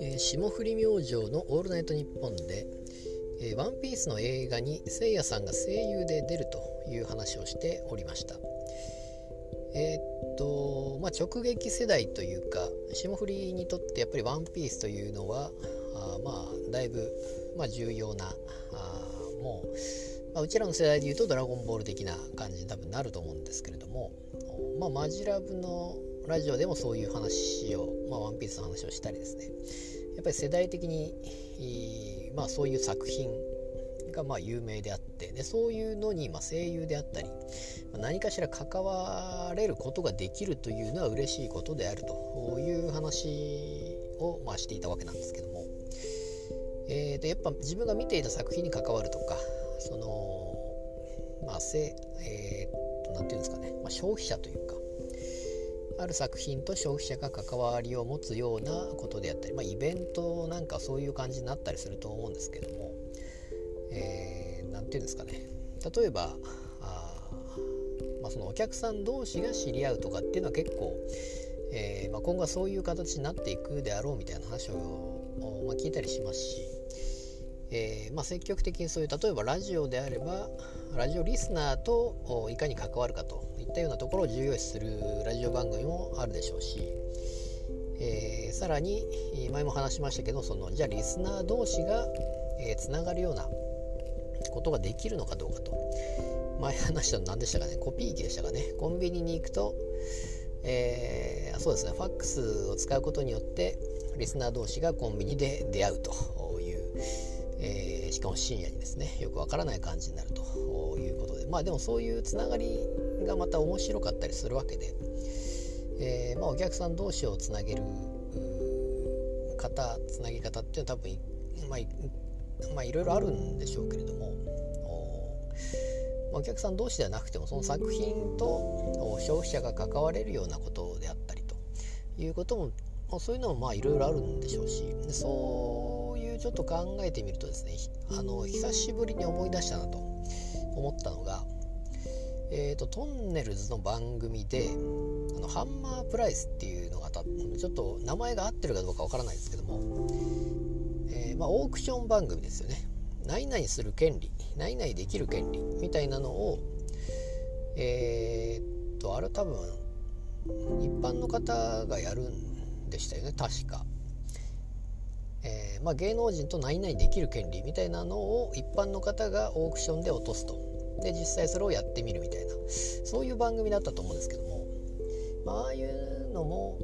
えー霜降り明星の「オールナイトニッポン」でえーワンピースの映画にせいやさんが声優で出るという話をしておりました。えーっとまあ直撃世代というか霜降りにとってやっぱりワンピースというのはあまあだいぶ、まあ、重要なあもう、まあ、うちらの世代でいうと「ドラゴンボール」的な感じに多分なると思うんですけれども、まあ、マジラブのラジオでもそういう話を、まあ、ワンピースの話をしたりですね。やっぱり世代的に、まあ、そういう作品がまあ有名であってでそういうのにま声優であったり何かしら関われることができるというのは嬉しいことであるという話をまあしていたわけなんですけども、えー、でやっぱ自分が見ていた作品に関わるとかそのまあせえーっとなんていうんですかね、まあ、消費者というかある作品と消費者が関わりを持つようなことであったり、まあ、イベントなんかそういう感じになったりすると思うんですけども何、えー、て言うんですかね。例えばあ、まあ、そのお客さん同士が知り合うとかっていうのは結構、えーまあ、今後はそういう形になっていくであろうみたいな話を、ま、聞いたりしますし、えーまあ、積極的にそういう例えばラジオであればラジオリスナーといかに関わるかといったようなところを重要視するラジオ番組もあるでしょうし、えーさらに前も話しましたけどそのじゃあリスナー同士が、えーがるようなことができるのかどうかと。前話したの何でしたかね？コピー機でしたかね？コンビニに行くと、えーそうですねファックスを使うことによってリスナー同士がコンビニで出会うという、かも深夜にですねよくわからない感じになるということで。まあでもそういうつながりがまた面白かったりするわけで、えーまあ、お客さん同士をつなげる方つなぎ方っていうのは多分まあまあいろいろあるんでしょうけれども。おまあお客さん同士ではなくてもその作品と消費者が関われるようなことであったりということもまあそういうのもまあいろいろあるんでしょうし。そういうちょっと考えてみるとですねあの久しぶりに思い出したなと思ったのが、えー、とトンネルズの番組であのハンマープライスっていうのがたちょっと名前が合ってるかどうかわからないですけども、えーまあ、オークション番組ですよね何々する権利何々できる権利みたいなのをえー、っとあれ多分一般の方がやるんでしたよね確か。えーまあ、芸能人と何々できる権利みたいなのを一般の方がオークションで落とすと。で実際それをやってみるみたいな。そういう番組だったと思うんですけども、まああいうのも、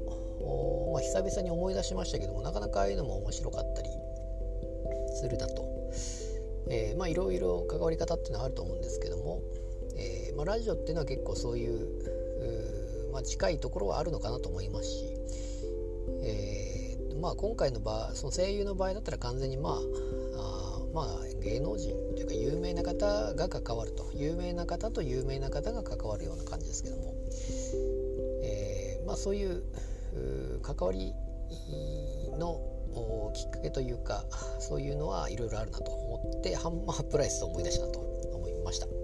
まあ、久々に思い出しましたけどもなかなかああいうのも面白かったりするだと、えーまあいろいろ関わり方っていうのはあると思うんですけども、えーまあ、ラジオっていうのは結構そういううまあ、近いところはあるのかなと思いますし、まあ、今回の場その声優の場合だったら完全にまああまあ芸能人というか有名な方が関わると有名な方と有名な方が関わるような感じですけども、えーまあ、そういう関わりのきっかけというかそういうのはいろいろあるなと思ってハンマープライスを思い出したなと思いました。